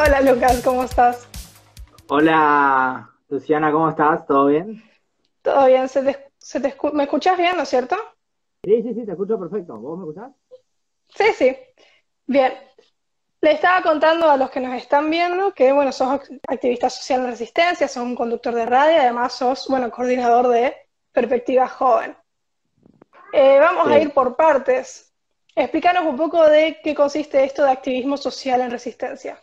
Hola Lucas, ¿cómo estás? Hola Luciana, ¿cómo estás? ¿Todo bien? Todo bien, ¿Se te, se te ¿me escuchas bien, no es cierto? Sí, sí, sí, te escucho perfecto. ¿Vos me escuchás? Sí, sí. Bien. Le estaba contando a los que nos están viendo que, bueno, sos activista social en resistencia, sos un conductor de radio, además sos, bueno, coordinador de Perspectiva Joven. Eh, vamos a ir por partes. Explícanos un poco de qué consiste esto de activismo social en resistencia.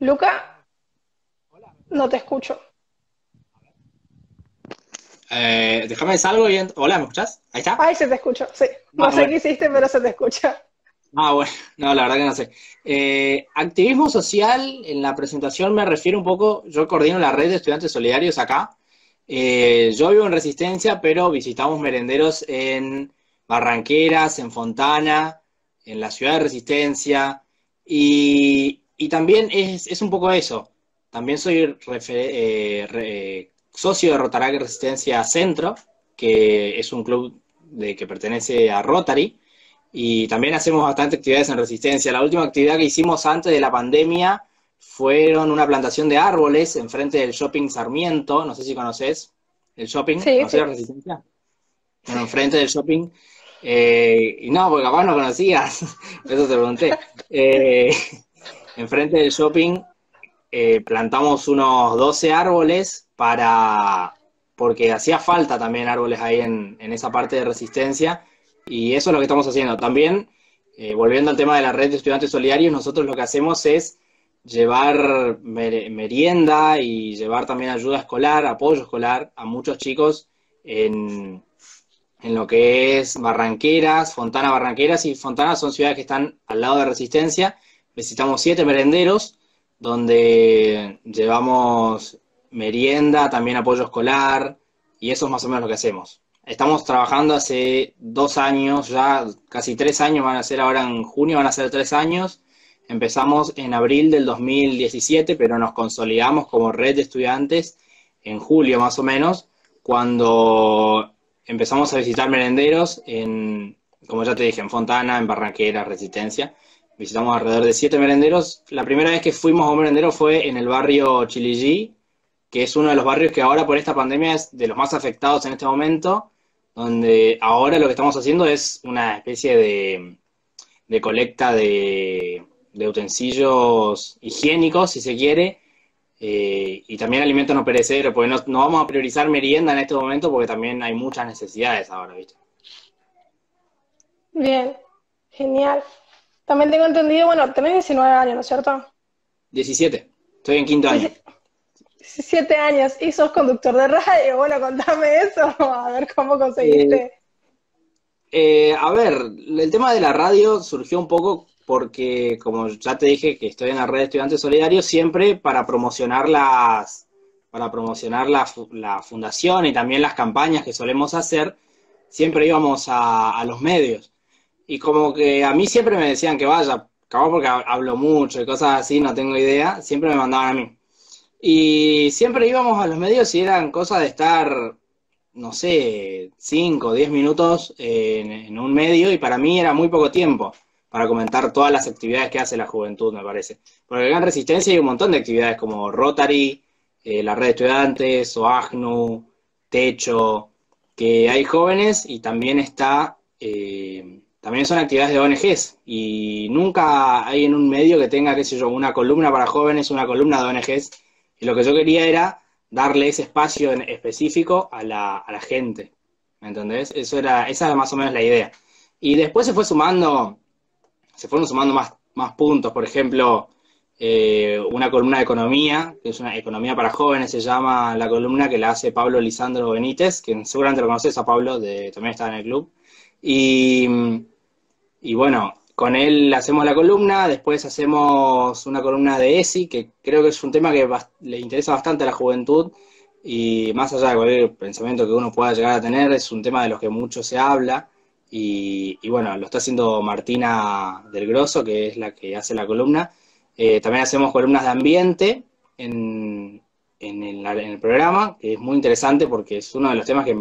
Luca, no te escucho. Eh, déjame salgo y... Hola, ¿me escuchas? ¿Ahí está? Ahí se te escucha, sí. No ah, sé qué hiciste, pero se te escucha. Ah, bueno, no, la verdad que no sé. Eh, activismo social, en la presentación me refiero un poco, yo coordino la red de estudiantes solidarios acá. Eh, yo vivo en Resistencia, pero visitamos merenderos en Barranqueras, en Fontana, en la ciudad de Resistencia, y, y también es, es, un poco eso. También soy eh, socio de Rotaract Resistencia Centro, que es un club de, que pertenece a Rotary, y también hacemos bastante actividades en Resistencia. La última actividad que hicimos antes de la pandemia fueron una plantación de árboles enfrente del shopping Sarmiento, no sé si conoces el shopping, sí, ¿conoces la Resistencia? Bueno, enfrente del shopping. Eh, y no, porque capaz no conocías, eso te pregunté. Eh, enfrente del shopping eh, plantamos unos 12 árboles para, porque hacía falta también árboles ahí en, esa parte de resistencia, y eso es lo que estamos haciendo. También, eh, volviendo al tema de la red de estudiantes solidarios, nosotros lo que hacemos es llevar merienda y llevar también ayuda escolar, apoyo escolar a muchos chicos en, en lo que es Barranqueras, Fontana Barranqueras y Fontana son ciudades que están al lado de Resistencia visitamos siete merenderos, donde llevamos merienda, también apoyo escolar, y eso es más o menos lo que hacemos. Estamos trabajando hace dos años, ya casi tres años, van a ser ahora en junio, van a ser tres años. Empezamos en abril del 2017, pero nos consolidamos como red de estudiantes en julio más o menos, cuando empezamos a visitar merenderos en, como ya te dije, en Fontana, en Barranquera, Resistencia, visitamos alrededor de siete merenderos. La primera vez que fuimos a un merendero fue en el barrio Chilillí, que es uno de los barrios que ahora por esta pandemia es de los más afectados en este momento, donde ahora lo que estamos haciendo es una especie de, colecta de, utensilios higiénicos, si se quiere, eh, y también alimentos no perecederos, porque no, no, vamos a priorizar merienda en este momento porque también hay muchas necesidades ahora, ¿viste? Bien, genial. También tengo entendido, bueno, tenés 19 años, ¿no es cierto? 17, estoy en quinto año. 17 años, y sos conductor de radio, bueno, contame eso, a ver cómo conseguiste. Eh, eh, a ver, el tema de la radio surgió un poco porque, como ya te dije, que estoy en la red de estudiantes solidarios, siempre para promocionar las, para promocionar la, la fundación y también las campañas que solemos hacer, siempre íbamos a los medios. Y como que a mí siempre me decían que vaya, acabo porque hablo mucho y cosas así, no tengo idea, siempre me mandaban a mí. Y siempre íbamos a los medios y eran cosas de estar, no sé, 5 o 10 minutos en, un medio y para mí era muy poco tiempo para comentar todas las actividades que hace la juventud, me parece. Porque en Resistencia hay un montón de actividades como Rotary, eh, la red de estudiantes, OAGNU, Techo, que hay jóvenes y también está... Eh, también son actividades de ONGs y nunca hay en un medio que tenga, qué sé yo, una columna para jóvenes, una columna de ONGs. Y lo que yo quería era darle ese espacio en específico a la, a la gente. ¿Me entendés? Eso era, esa era más o menos la idea. Y después se fue sumando, se fueron sumando más, más puntos. Por ejemplo, eh, una columna de economía, que es una economía para jóvenes, se llama la columna que la hace Pablo Lisandro Benítez, que seguramente lo conoces a Pablo, también está en el club. Y y bueno, con él hacemos la columna, después hacemos una columna de ESI, que creo que es un tema que le interesa bastante a la juventud, y más allá de cualquier pensamiento que uno pueda llegar a tener, es un tema de los que mucho se habla, y, bueno, lo está haciendo Martina del Grosso, que es la que hace la columna. Eh, también hacemos columnas de ambiente en, en, el, en el programa, que es muy interesante porque es uno de los temas que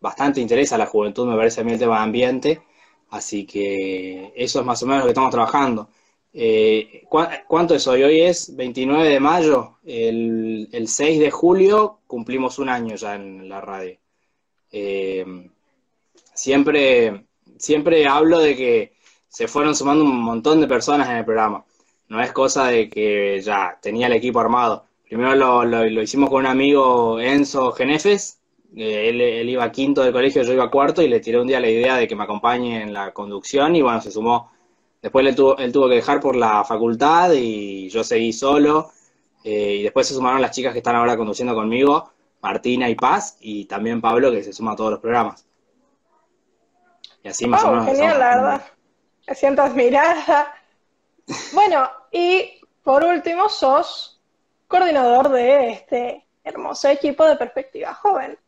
bastante interesa a la juventud, me parece a mí el tema de ambiente Así que eso es más o menos lo que estamos trabajando. Eh, ¿Cuánto es hoy? Hoy es 29 de mayo. El, 6 de julio cumplimos un año ya en la radio. Eh, siempre, siempre hablo de que se fueron sumando un montón de personas en el programa. No es cosa de que ya tenía el equipo armado. Primero lo, lo, hicimos con un amigo Enzo Genefes. Él, él, iba quinto del colegio, yo iba cuarto y le tiré un día la idea de que me acompañe en la conducción y bueno, se sumó Después él tuvo, él tuvo que dejar por la facultad y yo seguí solo. Eh, y después se sumaron las chicas que están ahora conduciendo conmigo, Martina y Paz, y también Pablo, que se suma a todos los programas. Y así más o oh, menos. Genial, la verdad. Me siento admirada. bueno, y por último, sos coordinador de este hermoso equipo de Perspectiva Joven.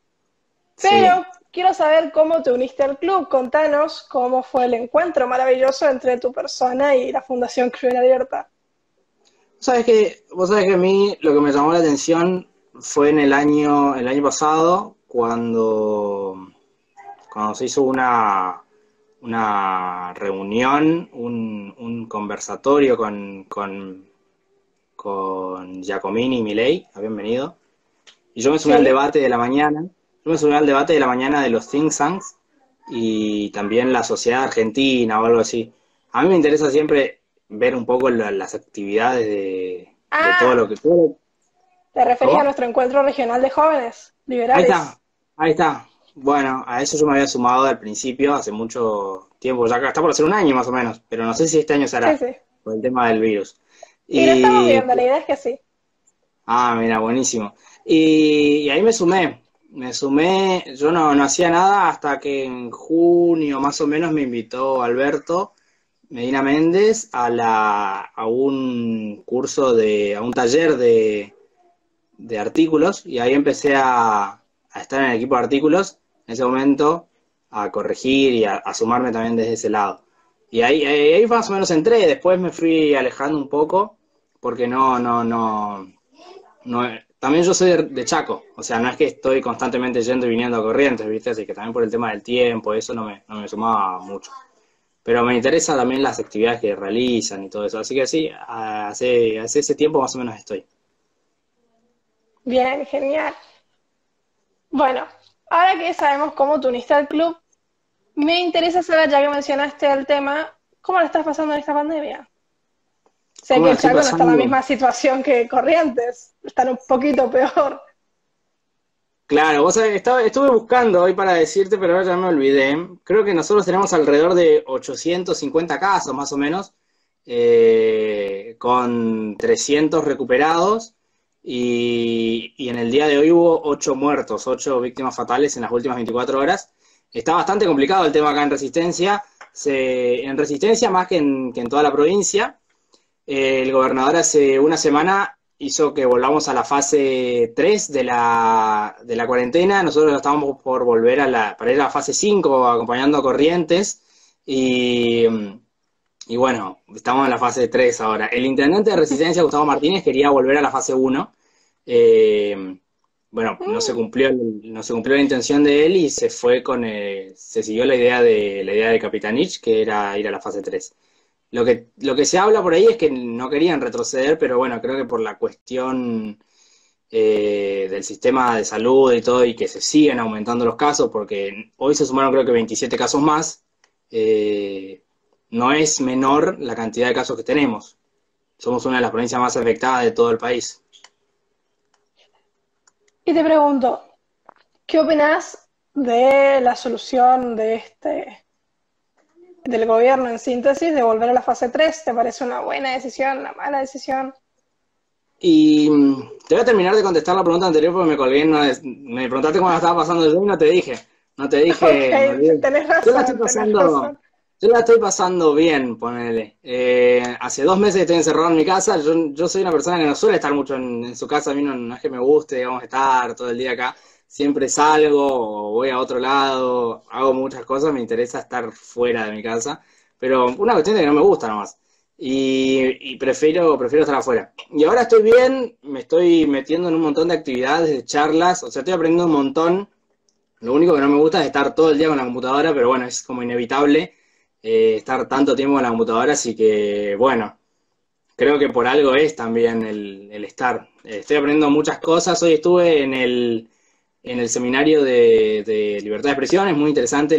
Pero Quiero saber cómo te uniste al club. Contanos cómo fue el encuentro maravilloso entre tu persona y la Fundación Cruel Abierta. Sabes que, vos sabés que a mí lo que me llamó la atención fue en el año, el año pasado, cuando, cuando se hizo una, una reunión, un, conversatorio con, con, con Giacomini y Milei, habían venido, y yo me sumé al debate de la mañana, yo me subí al debate de la mañana de los think tanks y también la sociedad argentina o algo así. A mí me interesa siempre ver un poco las actividades de, ah. todo lo que... ¿Te referías a nuestro encuentro regional de jóvenes liberales? Ahí está, ahí está. Bueno, a eso yo me había sumado al principio, hace mucho tiempo, ya está por hacer un año más o menos, pero no sé si este año será, sí, sí. por el tema del virus. Y, lo estamos viendo, la idea es que sí. Ah, mira, buenísimo. y ahí me sumé, me sumé, yo no, no hacía nada hasta que en junio más o menos me invitó Alberto Medina Méndez a, la, a un curso de, a un taller de, de artículos y ahí empecé a, a, estar en el equipo de artículos, en ese momento a corregir y a, sumarme también desde ese lado. Y ahí, ahí, ahí más o menos entré, después me fui alejando un poco porque no, no, no, no, también yo soy de, Chaco, o sea, no es que estoy constantemente yendo y viniendo a Corrientes, ¿viste? Así que también por el tema del tiempo, eso no me, no me sumaba mucho. Pero me interesa también las actividades que realizan y todo eso. Así que sí, hace, hace ese tiempo más o menos estoy. Bien, genial. Bueno, ahora que sabemos cómo tú uniste al club, me interesa saber, ya que mencionaste el tema, ¿cómo lo estás pasando en esta pandemia? Sé que Chaco no está en la misma situación que Corrientes, están un poquito peor. Claro, vos sabés, estaba, estuve buscando hoy para decirte, pero ahora ya me olvidé. Creo que nosotros tenemos alrededor de 850 casos, más o menos, eh, con 300 recuperados. Y, y, en el día de hoy hubo 8 muertos, 8 víctimas fatales en las últimas 24 horas. Está bastante complicado el tema acá en Resistencia. Se, en Resistencia más que en, que en toda la provincia el gobernador hace una semana hizo que volvamos a la fase 3 de la, de la cuarentena. Nosotros estábamos por volver a la, para ir a la fase 5 acompañando a Corrientes. Y, y bueno, estamos en la fase 3 ahora. El intendente de Resistencia, Gustavo Martínez, quería volver a la fase 1. Eh, bueno, no se cumplió no se cumplió la intención de él y se fue con se siguió la idea de la idea de Capitanich, que era ir a la fase 3. Lo que, lo que se habla por ahí es que no querían retroceder, pero bueno, creo que por la cuestión eh, del sistema de salud y todo, y que se siguen aumentando los casos, porque hoy se sumaron creo que 27 casos más, eh, no es menor la cantidad de casos que tenemos. Somos una de las provincias más afectadas de todo el país. Y te pregunto, ¿qué opinas de la solución de este del gobierno en síntesis de volver a la fase 3? ¿Te parece una buena decisión, una mala decisión? Y mm, te voy a terminar de contestar la pregunta anterior porque me colgué, no me preguntaste cómo estaba pasando yo y no te dije, no te dije. tenés razón, yo la estoy pasando, yo la estoy pasando bien, ponele. Eh, hace dos meses estoy encerrado en mi casa, yo, yo soy una persona que no suele estar mucho en, en su casa, a mí no, no, es que me guste, digamos, estar todo el día acá siempre salgo, voy a otro lado, hago muchas cosas, me interesa estar fuera de mi casa, pero una cuestión de que no me gusta nomás. Y, prefiero, prefiero estar afuera. Y ahora estoy bien, me estoy metiendo en un montón de actividades, de charlas, o sea, estoy aprendiendo un montón. Lo único que no me gusta es estar todo el día con la computadora, pero bueno, es como inevitable. eh, estar tanto tiempo en la computadora, así que bueno, creo que por algo es también el, estar. Estoy aprendiendo muchas cosas. Hoy estuve en el, en el seminario de, libertad de expresión, es muy interesante.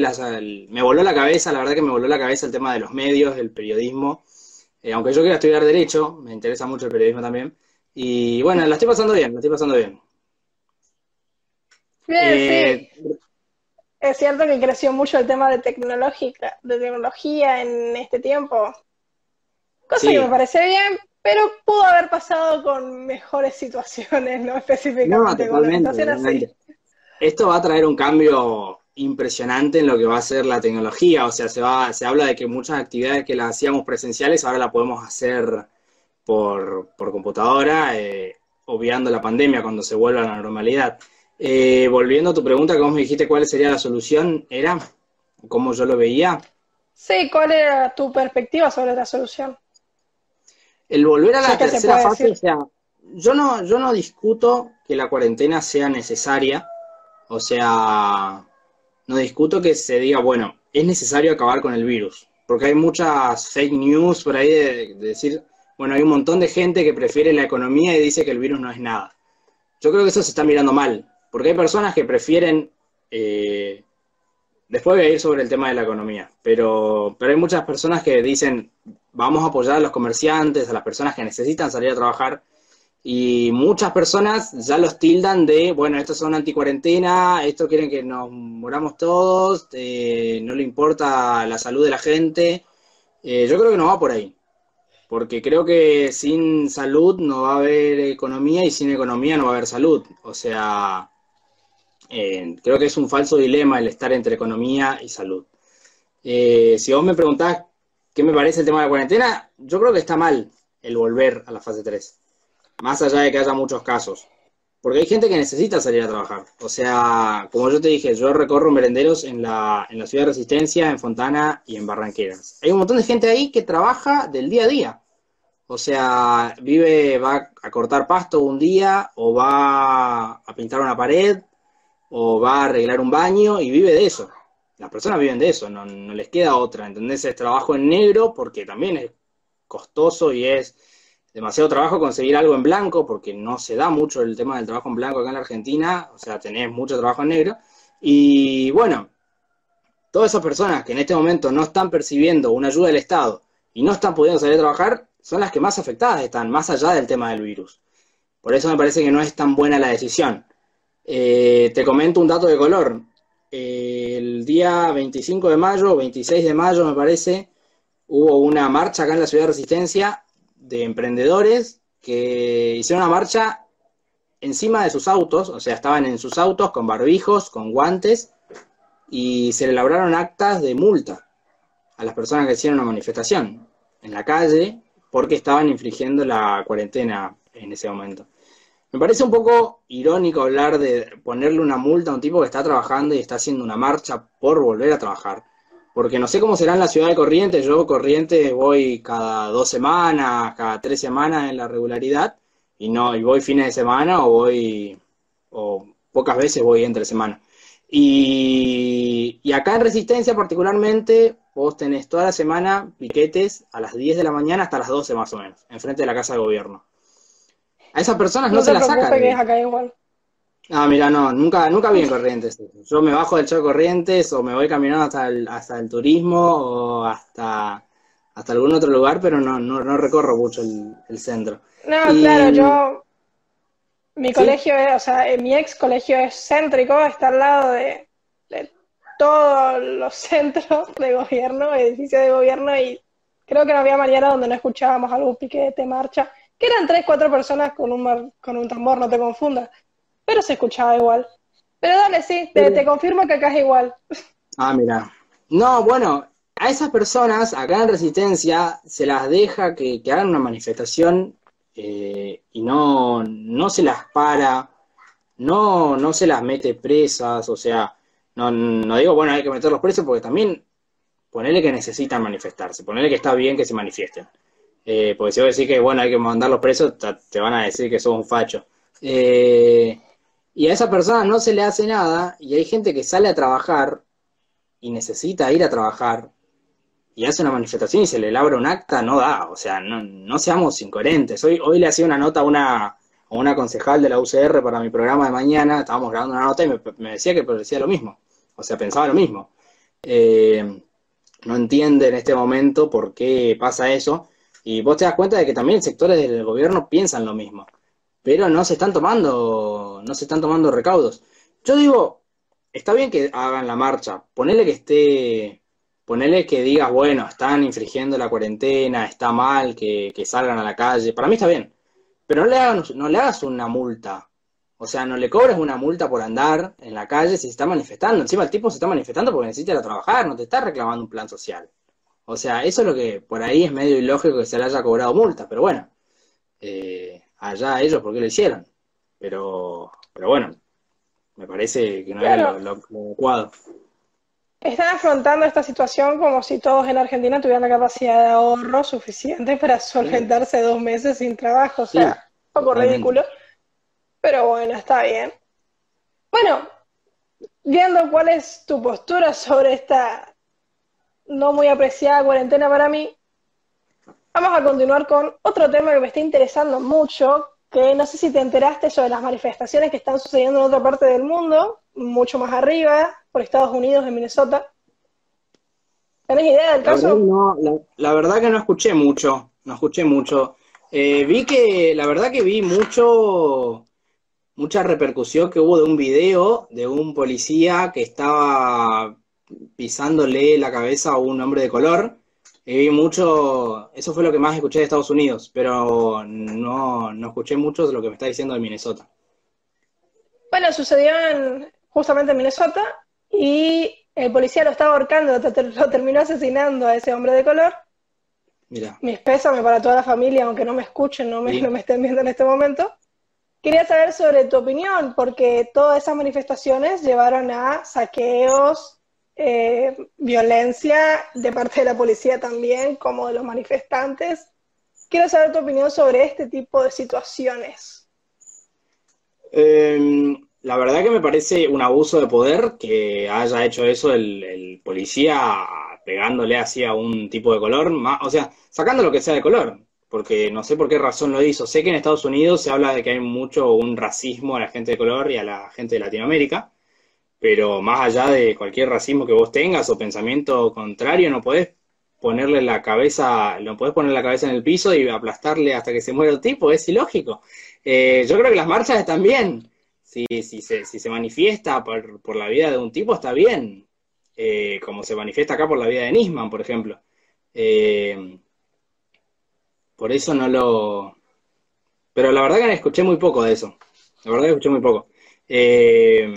me voló la cabeza, la verdad que me voló la cabeza el tema de los medios, el periodismo. Eh, aunque yo quiera estudiar Derecho, me interesa mucho el periodismo también. Y bueno, la estoy pasando bien, la estoy pasando bien. Eh, es cierto que creció mucho el tema de, tecnológica, de tecnología en este tiempo. Cosa que me parece bien, pero pudo haber pasado con mejores situaciones, ¿no? Específicamente con la situación así. Esto va a traer un cambio impresionante en lo que va a ser la tecnología. O sea, se, va, se habla de que muchas actividades que las hacíamos presenciales ahora las podemos hacer por, computadora, eh, obviando la pandemia cuando se vuelva a la normalidad. Eh, volviendo a tu pregunta, como me dijiste cuál sería la solución, ¿era? ¿Cómo yo lo veía? Sí, ¿cuál era tu perspectiva sobre la solución? El volver a la tercera fase, o sea, yo no, yo no discuto que la cuarentena sea necesaria, o sea, no discuto que se diga, bueno, es necesario acabar con el virus, porque hay muchas fake news por ahí de, decir, bueno, hay un montón de gente que prefiere la economía y dice que el virus no es nada. Yo creo que eso se está mirando mal, porque hay personas que prefieren, eh, después voy a ir sobre el tema de la economía, pero, pero hay muchas personas que dicen, vamos a apoyar a los comerciantes, a las personas que necesitan salir a trabajar, y muchas personas ya los tildan de, bueno, estos son anticuarentena, esto quieren que nos moramos todos, eh, no le importa la salud de la gente. Eh, yo creo que no va por ahí, porque creo que sin salud no va a haber economía y sin economía no va a haber salud. O sea, eh, creo que es un falso dilema el estar entre economía y salud. si vos me preguntás qué me parece el tema de la cuarentena, yo creo que está mal el volver a la fase 3 más allá de que haya muchos casos. Porque hay gente que necesita salir a trabajar. O sea, como yo te dije, yo recorro merenderos en la, en la ciudad de Resistencia, en Fontana y en Barranqueras. Hay un montón de gente ahí que trabaja del día a día. O sea, vive, va a cortar pasto un día, o va a pintar una pared, o va a arreglar un baño, y vive de eso. Las personas viven de eso, no, no les queda otra. ¿Entendés? Es trabajo en negro porque también es costoso y es demasiado trabajo conseguir algo en blanco, porque no se da mucho el tema del trabajo en blanco acá en la Argentina, o sea, tenés mucho trabajo en negro. Y bueno, todas esas personas que en este momento no están percibiendo una ayuda del Estado y no están pudiendo salir a trabajar, son las que más afectadas están, más allá del tema del virus. Por eso me parece que no es tan buena la decisión. Eh, te comento un dato de color. el día 25 de mayo, 26 de mayo me parece, hubo una marcha acá en la Ciudad de Resistencia de emprendedores que hicieron una marcha encima de sus autos, o sea, estaban en sus autos con barbijos, con guantes, y se elaboraron actas de multa a las personas que hicieron una manifestación en la calle porque estaban infringiendo la cuarentena en ese momento. Me parece un poco irónico hablar de ponerle una multa a un tipo que está trabajando y está haciendo una marcha por volver a trabajar porque no sé cómo será en la ciudad de Corrientes, yo Corrientes voy cada dos semanas, cada tres semanas en la regularidad, y no, y voy fines de semana o voy, o pocas veces voy entre semana. Y, y acá en Resistencia particularmente, vos tenés toda la semana piquetes a las 10 de la mañana hasta las 12 más o menos, enfrente de la Casa de Gobierno. A esas personas no, se las sacan. Que acá igual. Ah, mira, no, nunca, nunca vi en Corrientes. Yo me bajo del show de Corrientes o me voy caminando hasta el, hasta el turismo o hasta, hasta algún otro lugar, pero no, no, recorro mucho el, centro. No, claro, yo, mi colegio es, o sea, eh, mi ex colegio es céntrico, está al lado de, todos los centros de gobierno, edificios de gobierno, y creo que no había mañana donde no escuchábamos algún piquete, marcha, que eran tres, cuatro personas con un, con un tambor, no te confundas pero se escuchaba igual. Pero dale, sí, te, confirmo que acá es igual. Ah, mira. No, bueno, a esas personas acá en Resistencia se las deja que, hagan una manifestación eh, y no, no se las para, no, no se las mete presas, o sea, no, no digo, bueno, hay que meterlos presos porque también ponerle que necesitan manifestarse, ponerle que está bien que se manifiesten. Eh, porque si vos decís que, bueno, hay que mandarlos presos, te van a decir que sos un facho. Eh, y a esa persona no se le hace nada y hay gente que sale a trabajar y necesita ir a trabajar y hace una manifestación y se le labra un acta, no da, o sea, no, no seamos incoherentes. Hoy, hoy le hacía una nota a una, a una concejal de la UCR para mi programa de mañana, estábamos grabando una nota y me, decía que decía lo mismo, o sea, pensaba lo mismo. Eh, no entiende en este momento por qué pasa eso, y vos te das cuenta de que también sectores del gobierno piensan lo mismo, pero no se están tomando, no se están tomando recaudos. Yo digo, está bien que hagan la marcha, ponele que esté Ponele que digas, bueno, están infringiendo la cuarentena, está mal que, salgan a la calle. Para mí está bien. Pero no le, hagas, no le hagas una multa. O sea, no le cobres una multa por andar en la calle si se está manifestando. Encima el tipo se está manifestando porque necesita ir a trabajar, no te está reclamando un plan social. O sea, eso es lo que por ahí es medio ilógico que se le haya cobrado multa. Pero bueno, eh, allá ellos porque lo hicieron. Pero, pero bueno, me parece que no era lo adecuado. Están afrontando esta situación como si todos en Argentina tuvieran la capacidad de ahorro suficiente para solventarse dos meses sin trabajo. O sea, un poco ridículo. Pero bueno, está bien. Bueno, viendo cuál es tu postura sobre esta no muy apreciada cuarentena para mí, vamos a continuar con otro tema que me está interesando mucho, que no sé si te enteraste sobre las manifestaciones que están sucediendo en otra parte del mundo, mucho más arriba, por Estados Unidos, en Minnesota. ¿Tenés idea del caso? La verdad, que no escuché mucho, no escuché mucho. Eh, vi que, la verdad que vi mucho, mucha repercusión que hubo de un video de un policía que estaba pisándole la cabeza a un hombre de color. Y vi mucho, eso fue lo que más escuché de Estados Unidos, pero no, no escuché mucho de lo que me está diciendo de Minnesota. Bueno, sucedió justamente en Minnesota y el policía lo estaba ahorcando, lo terminó asesinando a ese hombre de color. Mira. Mis pésames para toda la familia, aunque no me escuchen, no me, no me estén viendo en este momento. Quería saber sobre tu opinión, porque todas esas manifestaciones llevaron a saqueos, eh, violencia de parte de la policía también, como de los manifestantes. Quiero saber tu opinión sobre este tipo de situaciones. Eh, la verdad que me parece un abuso de poder que haya hecho eso el, policía pegándole así a un tipo de color, o sea, sacando lo que sea de color, porque no sé por qué razón lo hizo. Sé que en Estados Unidos se habla de que hay mucho un racismo a la gente de color y a la gente de Latinoamérica, pero más allá de cualquier racismo que vos tengas o pensamiento contrario, no podés ponerle la cabeza, no podés poner la cabeza en el piso y aplastarle hasta que se muera el tipo, es ilógico. Eh, yo creo que las marchas están bien si, si, se, si se manifiesta por, por, la vida de un tipo, está bien. Eh, como se manifiesta acá por la vida de Nisman, por ejemplo. Eh, por eso no lo... Pero la verdad que escuché muy poco de eso. La verdad que escuché muy poco. Eh,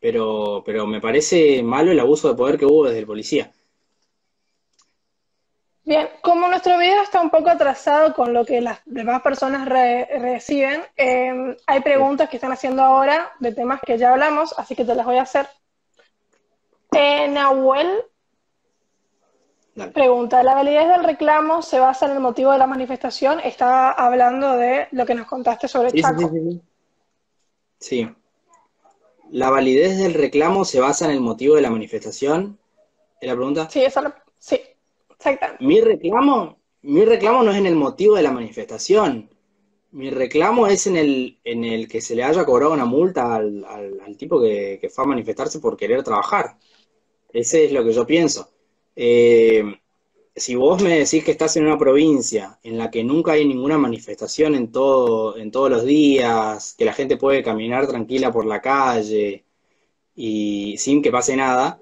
pero, pero me parece malo el abuso de poder que hubo desde el policía. Bien, como nuestro video está un poco atrasado con lo que las demás personas reciben, em, hay preguntas que están haciendo ahora de temas que ya hablamos, así que te las voy a hacer. Eh, Nahuel pregunta, ¿la validez del reclamo se basa en el motivo de la manifestación? Estaba hablando de lo que nos contaste sobre sí, Chaco. Sí, sí, ¿La validez del reclamo se basa en el motivo de la manifestación? ¿Es la pregunta? Sí, esa la... Sí. Mi reclamo, mi reclamo no es en el motivo de la manifestación. Mi reclamo es en el, en el que se le haya cobrado una multa al, tipo que, fue a manifestarse por querer trabajar. Ese es lo que yo pienso. Eh, si vos me decís que estás en una provincia en la que nunca hay ninguna manifestación en, todo, en todos los días, que la gente puede caminar tranquila por la calle y sin que pase nada,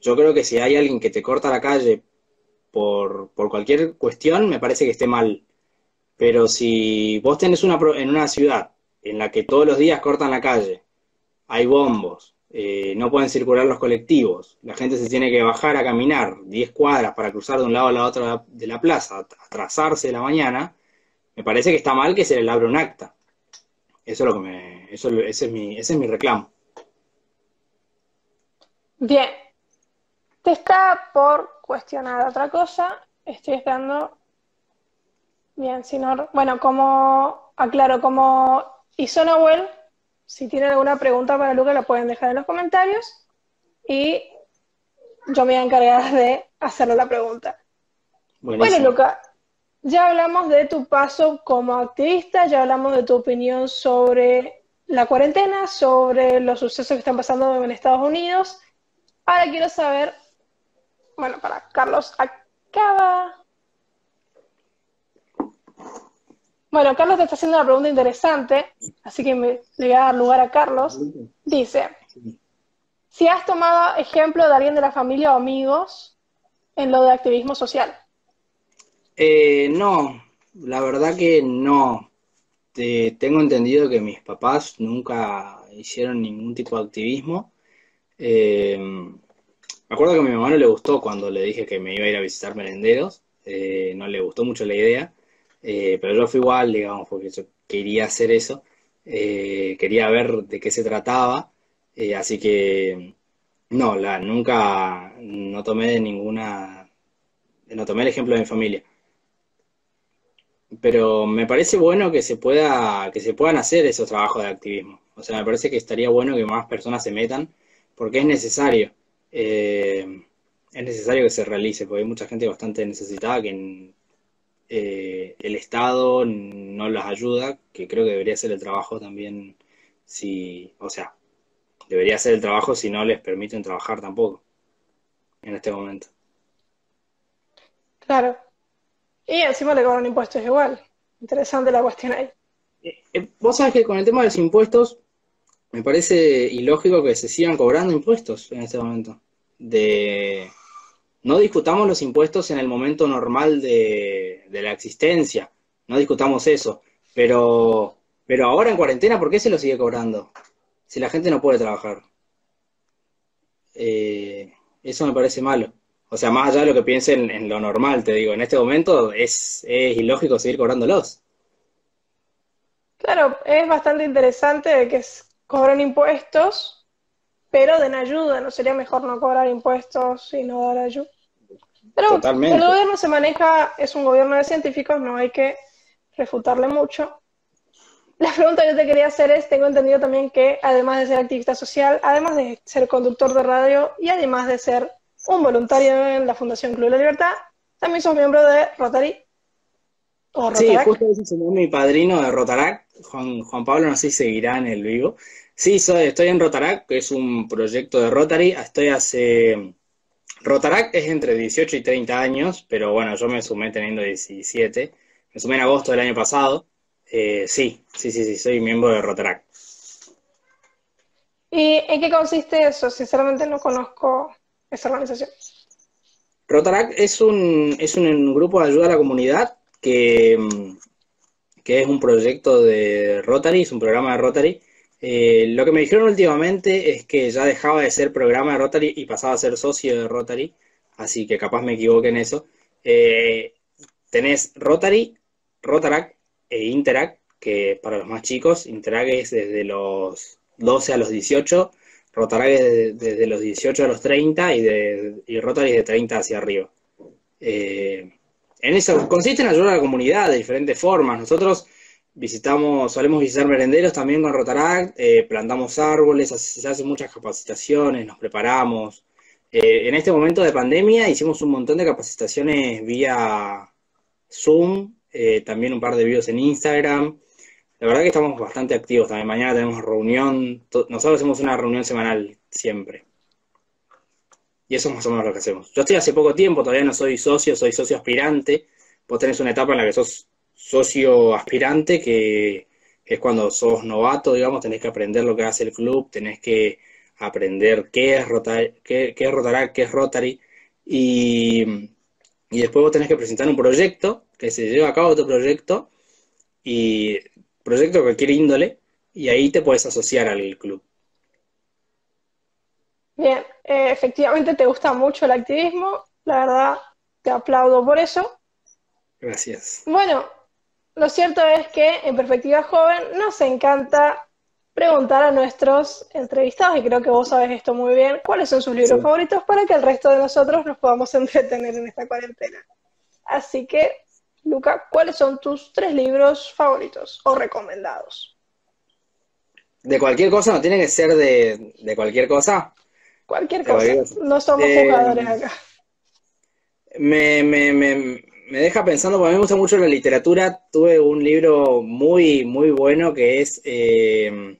yo creo que si hay alguien que te corta la calle por, cualquier cuestión, me parece que esté mal. Pero si vos tenés una, en una ciudad en la que todos los días cortan la calle, hay bombos, eh, no pueden circular los colectivos, la gente se tiene que bajar a caminar 10 cuadras para cruzar de un lado a la otra de la plaza, atrasarse la mañana, me parece que está mal que se le abre un acta. Eso es lo que me, eso, ese es mi, ese es mi reclamo. Bien, te está por cuestionar otra cosa. Estoy esperando. Bien, si no. Bueno, como aclaro, como hizo Nahuel, si tienen alguna pregunta para Luca, la pueden dejar en los comentarios. Y yo me voy a encargar de hacerle la pregunta. Bueno, Luca, ya hablamos de tu paso como activista, ya hablamos de tu opinión sobre la cuarentena, sobre los sucesos que están pasando en Estados Unidos. Ahora quiero saber, bueno, para Carlos, acaba. Bueno, Carlos te está haciendo una pregunta interesante, así que me, le voy a dar lugar a Carlos. Dice, si has tomado ejemplo de alguien de la familia o amigos en lo de activismo social. Eh, no, la verdad que no. tengo entendido que mis papás nunca hicieron ningún tipo de activismo. Eh, me acuerdo que a mi mamá no le gustó cuando le dije que me iba a ir a visitar merenderos. Eh, no le gustó mucho la idea. Pero yo fui igual, digamos, porque yo quería hacer eso. quería ver de qué se trataba. así que no, la, nunca, no tomé ninguna, no tomé el ejemplo de mi familia pero me parece bueno que se pueda, que se puedan hacer esos trabajos de activismo. O sea, me parece que estaría bueno que más personas se metan, porque es necesario. Eh, es necesario que se realice, porque hay mucha gente bastante necesitada que eh, el Estado no las ayuda, que creo que debería ser el trabajo también, si, o sea, debería ser el trabajo si no les permiten trabajar tampoco en este momento. Claro, y encima le cobran impuestos igual. Interesante la cuestión ahí. Eh, eh, vos sabés que con el tema de los impuestos, me parece ilógico que se sigan cobrando impuestos en este momento. De no discutamos los impuestos en el momento normal de, la existencia, no discutamos eso, pero, pero ahora en cuarentena, ¿por qué se lo sigue cobrando? Si la gente no puede trabajar. Eh, eso me parece malo. O sea, más allá de lo que piensen en lo normal, te digo, en este momento es, ilógico seguir cobrándolos. Claro, es bastante interesante que cobren impuestos, pero den ayuda. ¿No sería mejor no cobrar impuestos y no dar ayuda? Pero el gobierno se maneja, es un gobierno de científicos, no hay que refutarle mucho. La pregunta que yo te quería hacer es, tengo entendido también que además de ser activista social, además de ser conductor de radio y además de ser un voluntario en la Fundación Club de la Libertad. También sos miembro de Rotary. O Sí, justo ese es mi padrino de Rotarac, Juan, Juan Pablo, no sé si seguirá en el vivo. Sí, soy, estoy en Rotarac, que es un proyecto de Rotary. Estoy hace... Rotarac es entre 18 y 30 años, pero bueno, yo me sumé teniendo 17. Me sumé en agosto del año pasado. Eh, sí, sí, sí, sí, soy miembro de Rotarac. ¿Y en qué consiste eso? Sinceramente no conozco esa organización? Rotarac es un, es un grupo de ayuda a la comunidad que, que es un proyecto de Rotary, es un programa de Rotary. Eh, lo que me dijeron últimamente es que ya dejaba de ser programa de Rotary y pasaba a ser socio de Rotary, así que capaz me equivoque en eso. Eh, tenés Rotary, Rotarac e Interac, que para los más chicos, Interac es desde los 12 a los 18 Rotary desde, desde, los 18 a los 30 y, de, y Rotary de 30 hacia arriba. Eh, en eso consiste en ayudar a la comunidad de diferentes formas. Nosotros visitamos, solemos visitar merenderos también con Rotaract, eh, plantamos árboles, se hacen muchas capacitaciones, nos preparamos. Eh, en este momento de pandemia hicimos un montón de capacitaciones vía Zoom, también un par de videos en Instagram. La verdad que estamos bastante activos también. Mañana tenemos reunión. Nosotros hacemos una reunión semanal siempre. Y eso es más o menos lo que hacemos. Yo estoy hace poco tiempo, todavía no soy socio, soy socio aspirante. Vos tenés una etapa en la que sos socio aspirante, que, es cuando sos novato, digamos, tenés que aprender lo que hace el club, tenés que aprender qué es Rotary, qué, qué es Rotary, qué es Rotary. Y, y después vos tenés que presentar un proyecto, que se lleva a cabo tu proyecto, y proyecto de cualquier índole, y ahí te puedes asociar al club. Bien, eh, efectivamente te gusta mucho el activismo, la verdad te aplaudo por eso. Gracias. Bueno, lo cierto es que en Perspectiva Joven nos encanta preguntar a nuestros entrevistados, y creo que vos sabes esto muy bien, cuáles son sus libros favoritos para que el resto de nosotros nos podamos entretener en esta cuarentena. Así que Luca, ¿cuáles son tus tres libros favoritos o recomendados? De cualquier cosa, no tiene que ser de, cualquier cosa. Cualquier cosa. No somos jugadores acá. Me, me, me, me deja pensando, porque a mí me gusta mucho la literatura. Tuve un libro muy, muy bueno que es eh,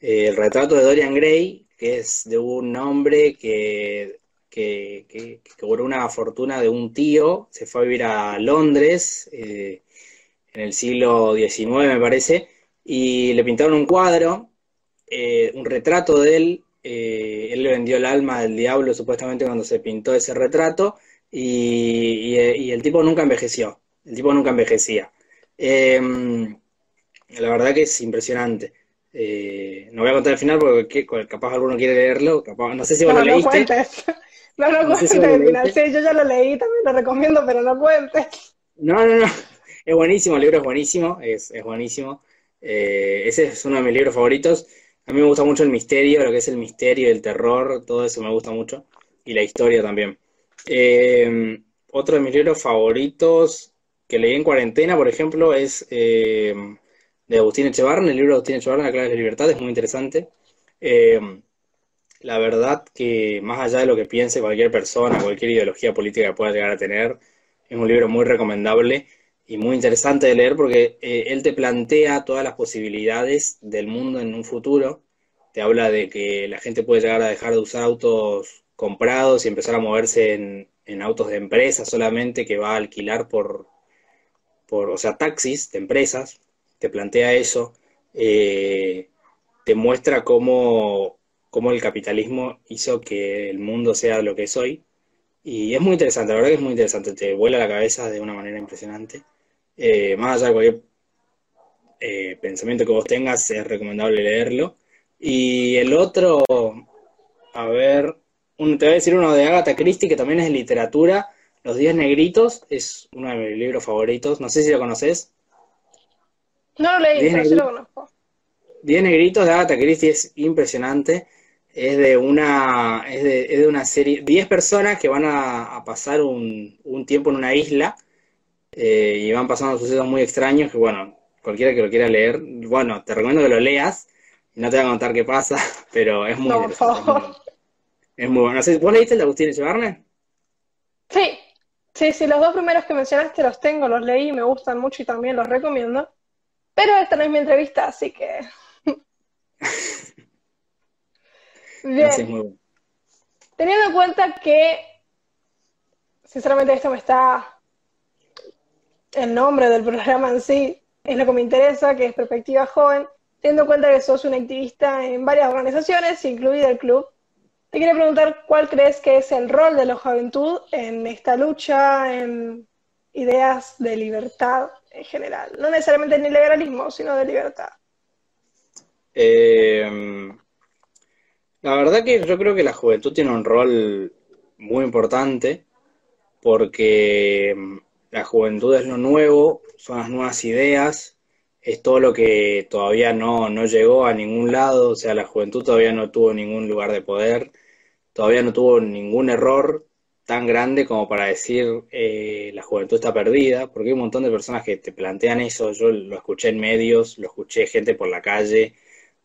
El retrato de Dorian Gray, que es de un hombre que, que, que, cobró una fortuna de un tío, se fue a vivir a Londres eh, en el siglo XIX, me parece, y le pintaron un cuadro, eh, un retrato de él. él le vendió el alma del diablo supuestamente cuando se pintó ese retrato y, el tipo nunca envejeció, el tipo nunca envejecía. Em, la verdad que es impresionante. Eh, no voy a contar el final porque capaz alguno quiere leerlo, no sé si vos no, lo leíste. No, cuentes. No, no, cuentes el final. Sí, yo ya lo leí, también lo recomiendo, pero no cuentes. No, no, no. Es buenísimo, el libro es buenísimo, es, es buenísimo. Eh, ese es uno de mis libros favoritos. A mí me gusta mucho el misterio, lo que es el misterio, el terror, todo eso me gusta mucho. Y la historia también. Eh, otro de mis libros favoritos que leí en cuarentena, por ejemplo, es eh, de Agustín Echevarren, el libro de Agustín Echevarren, La clave de libertad, es muy interesante. Eh, la verdad que más allá de lo que piense cualquier persona, cualquier ideología política que pueda llegar a tener, es un libro muy recomendable y muy interesante de leer porque él te plantea todas las posibilidades del mundo en un futuro. Te habla de que la gente puede llegar a dejar de usar autos comprados y empezar a moverse en, autos de empresas solamente que va a alquilar por, por, o sea, taxis de empresas, te plantea eso, eh, te muestra cómo, cómo, el capitalismo hizo que el mundo sea lo que es hoy. Y es muy interesante, la verdad que es muy interesante, te vuela la cabeza de una manera impresionante. Eh, más allá de cualquier eh, pensamiento que vos tengas, es recomendable leerlo. Y el otro, a ver, un, te voy a decir uno de Agatha Christie, que también es de literatura. Los Días Negritos es uno de mis libros favoritos. No sé si lo conoces. No lo leí, pero sí lo conozco. Diez Negritos de Agatha Christie es impresionante. Es de una, es de, es de una serie, diez personas que van a, pasar un, un, tiempo en una isla eh, y van pasando sucesos muy extraños que, bueno, cualquiera que lo quiera leer, bueno, te recomiendo que lo leas. No te voy a contar qué pasa, pero es muy no, Por favor. Es muy bueno. ¿Vos leíste el de Agustín Echevarne? Sí, sí, sí, los dos primeros que mencionaste los tengo, los leí, me gustan mucho y también los recomiendo. Pero esta no es mi entrevista, así que. Bien. Teniendo en cuenta que, sinceramente, esto me está. El nombre del programa en sí es lo que me interesa, que es Perspectiva Joven. Teniendo en cuenta que sos un activista en varias organizaciones, incluida el club, te quería preguntar cuál crees que es el rol de la juventud en esta lucha, en ideas de libertad en general. No necesariamente en el liberalismo, sino de libertad. Eh, la verdad que yo creo que la juventud tiene un rol muy importante porque la juventud es lo nuevo, son las nuevas ideas, es todo lo que todavía no, no llegó a ningún lado, o sea, la juventud todavía no tuvo ningún lugar de poder, todavía no tuvo ningún error tan grande como para decir eh, la juventud está perdida, porque hay un montón de personas que te plantean eso, yo lo escuché en medios, lo escuché gente por la calle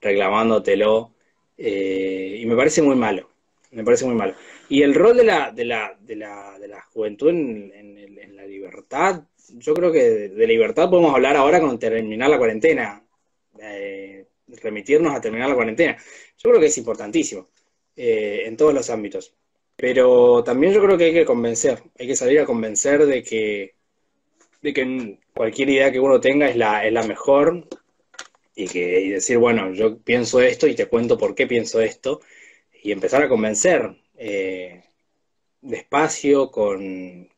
reclamándotelo, eh, y me parece muy malo, me parece muy malo. Y el rol de la, de la, de la, de la juventud en, en la libertad yo creo que de, libertad podemos hablar ahora con terminar la cuarentena, eh, remitirnos a terminar la cuarentena. Yo creo que es importantísimo eh, en todos los ámbitos. Pero también yo creo que hay que convencer, hay que salir a convencer de que, de que cualquier idea que uno tenga es la, es la mejor y, que, y decir, bueno, yo pienso esto y te cuento por qué pienso esto y empezar a convencer eh, despacio, con,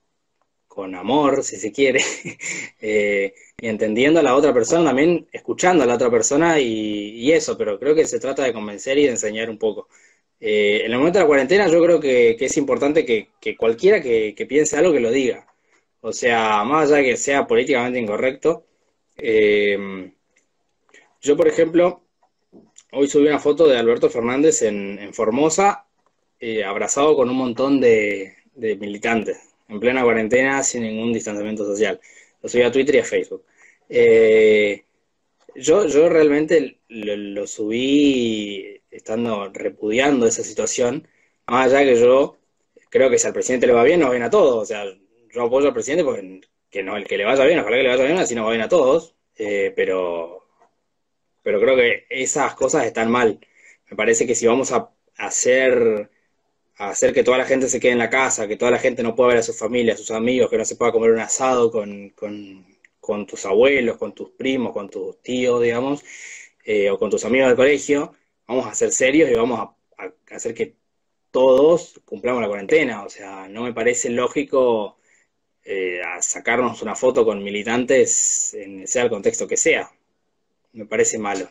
con amor, si se quiere, eh, y entendiendo a la otra persona, también escuchando a la otra persona y, eso, pero creo que se trata de convencer y de enseñar un poco. Eh, en el momento de la cuarentena yo creo que, es importante que, cualquiera que, piense algo que lo diga. O sea, más allá de que sea políticamente incorrecto, eh, yo por ejemplo, hoy subí una foto de Alberto Fernández en, Formosa, abrazado con un montón de militantes en plena cuarentena, sin ningún distanciamiento social. Lo subí a Twitter y a Facebook. Eh, yo, yo realmente lo, subí estando repudiando esa situación, más allá que yo creo que si al presidente le va bien, nos va bien a todos. O sea, yo apoyo al presidente porque que no, el que le vaya bien, ojalá que le vaya bien, así nos va bien a todos. Eh, pero, pero creo que esas cosas están mal. Me parece que si vamos a hacer, a hacer que toda la gente se quede en la casa, que toda la gente no pueda ver a su familia, a sus amigos, que no se pueda comer un asado con, con, tus abuelos, con tus primos, con tus tíos, digamos, eh, o con tus amigos del colegio, vamos a ser serios y vamos a hacer que todos cumplamos la cuarentena. O sea, no me parece lógico eh, sacarnos una foto con militantes, en sea el contexto que sea. Me parece malo.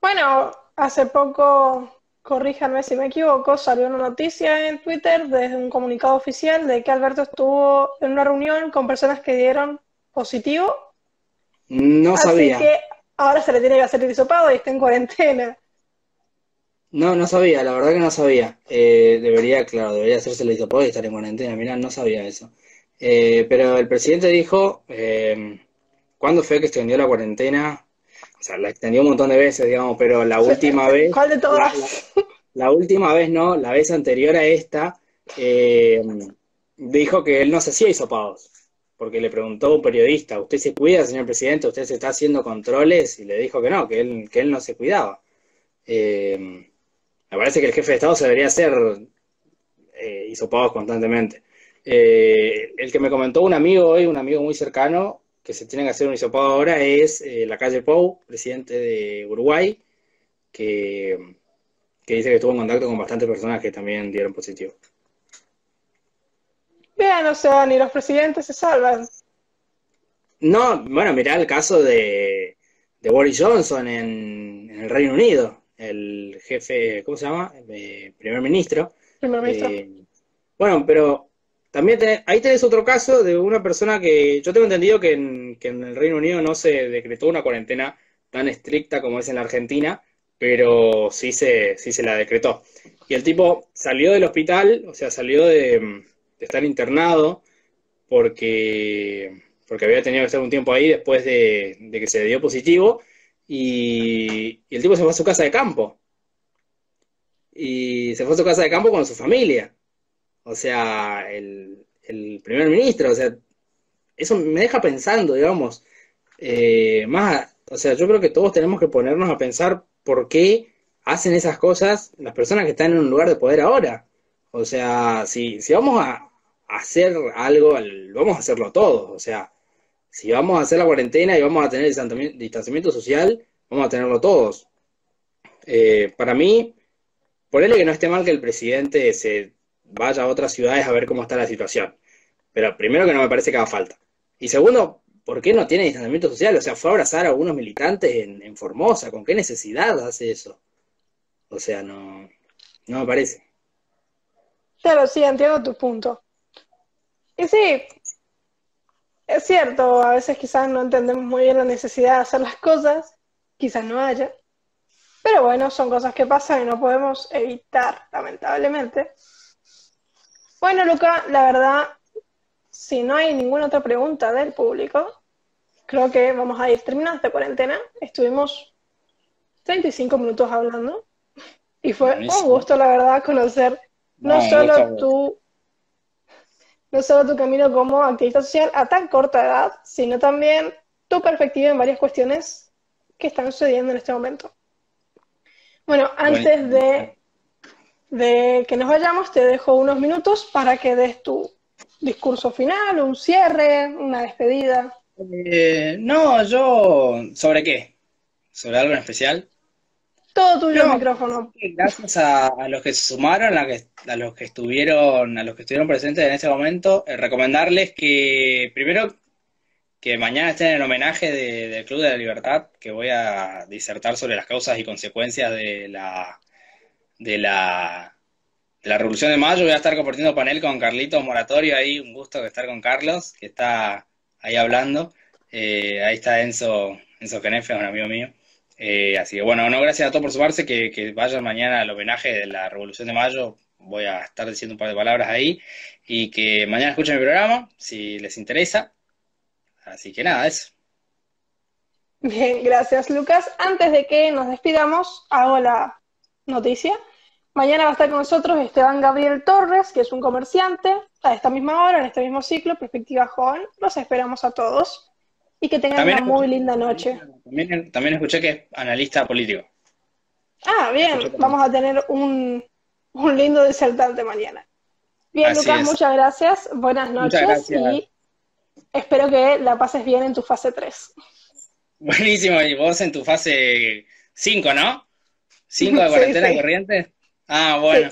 Bueno, hace poco, corríjanme si me equivoco, salió una noticia en Twitter desde un comunicado oficial de que Alberto estuvo en una reunión con personas que dieron positivo. No sabía. Así que ahora se le tiene que hacer el hisopado y está en cuarentena. No, no sabía, la verdad que no sabía. Eh, debería, claro, debería hacerse el hisopado y estar en cuarentena. Mirá, no sabía eso. Eh, pero el presidente dijo, eh, ¿cuándo fue que extendió la cuarentena? Sea, la extendió un montón de veces, digamos, pero la última vez... ¿Cuál de todas? La, última vez, no, la vez anterior a esta, dijo que él no se hacía hisopados. Porque le preguntó un periodista, ¿usted se cuida, señor presidente? ¿Usted se está haciendo controles? Y le dijo que no, que él, que él no se cuidaba. Eh, me parece que el jefe de Estado se debería hacer eh, hisopados constantemente. Eh, el que me comentó un amigo hoy, un amigo muy cercano, que se tiene que hacer un hisopado ahora, es eh, la calle Pou, presidente de Uruguay, que, dice que estuvo en contacto con bastantes personas que también dieron positivo. Bien, o sea, ni los presidentes se salvan. No, bueno, mirá el caso de, Boris Johnson en el Reino Unido el jefe, ¿cómo se llama? Eh, primer ministro. Primer ministro. Eh, bueno, pero también ahí tenés otro caso de una persona que yo tengo entendido que en, el Reino Unido no se decretó una cuarentena tan estricta como es en la Argentina, pero sí se, sí se la decretó. Y el tipo salió del hospital, o sea, salió de, estar internado porque, porque había tenido que estar un tiempo ahí después de, de que se dio positivo y, el tipo se fue a su casa de campo. Y se fue a su casa de campo con su familia. O sea, el, primer ministro, o sea, eso me deja pensando, digamos, eh, más, o sea, yo creo que todos tenemos que ponernos a pensar por qué hacen esas cosas las personas que están en un lugar de poder ahora. O sea, si, si vamos a hacer algo, vamos a hacerlo todos. O sea, si vamos a hacer la cuarentena y vamos a tener distanciamiento social, vamos a tenerlo todos. Eh, para mí, ponele que no esté mal que el presidente se vaya a otras ciudades a ver cómo está la situación. Pero primero que no me parece que haga falta. Y segundo, ¿por qué no tiene distanciamiento social? O sea, fue a abrazar a algunos militantes en, Formosa. ¿Con qué necesidad hace eso? O sea, no, no me parece. Claro, sí, entiendo tu punto. Y sí, es cierto, a veces quizás no entendemos muy bien la necesidad de hacer las cosas, quizás no haya, pero bueno, son cosas que pasan y no podemos evitar, lamentablemente. Bueno, Luca, la verdad, si no hay ninguna otra pregunta del público, creo que vamos a ir terminando esta cuarentena. Estuvimos 35 minutos hablando y fue un gusto, la verdad, conocer no, solo tu no solo tu camino como activista social a tan corta edad, sino también tu perspectiva en varias cuestiones que están sucediendo en este momento. Bueno, antes de, de que nos vayamos, te dejo unos minutos para que des tu discurso final, un cierre, una despedida. Eh, no, yo... ¿Sobre qué? ¿Sobre algo en especial? Todo tuyo el micrófono. Gracias a, los que se sumaron, a, los que estuvieron, a los que estuvieron presentes en este momento, eh, recomendarles que primero que mañana estén en el homenaje del Club de la Libertad, que voy a disertar sobre las causas y consecuencias de la de la, de la Revolución de Mayo. Voy a estar compartiendo panel con Carlitos Moratorio ahí, un gusto estar con Carlos, que está ahí hablando. Eh, ahí está Enzo, Enzo Genefe, un amigo mío. Eh, así que bueno, no, gracias a todos por sumarse, que, que, vayan mañana al homenaje de la Revolución de Mayo, voy a estar diciendo un par de palabras ahí, y que mañana escuchen mi programa, si les interesa. Así que nada, eso. Bien, gracias Lucas. Antes de que nos despidamos, hago la noticia Mañana va a estar con nosotros Esteban Gabriel Torres, que es un comerciante, a esta misma hora, en este mismo ciclo, Perspectiva Joven. Los esperamos a todos y que tengan una muy linda noche. También, escuché que es analista político. Ah, bien, vamos a tener un, un lindo disertante mañana. Bien, Lucas, muchas gracias, buenas noches y espero que la pases bien en tu fase 3. Buenísimo, y vos en tu fase 5, ¿no? 5 de cuarentena corriente. Ah, bueno.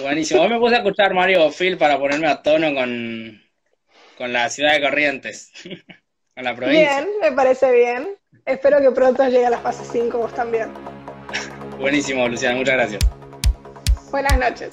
Buenísimo. Hoy me puse a escuchar Mario Phil para ponerme a tono con, con la ciudad de Corrientes, con la provincia. Bien, me parece bien. Espero que pronto llegue a la fase 5 vos también. Buenísimo, Luciana, muchas gracias. Buenas noches.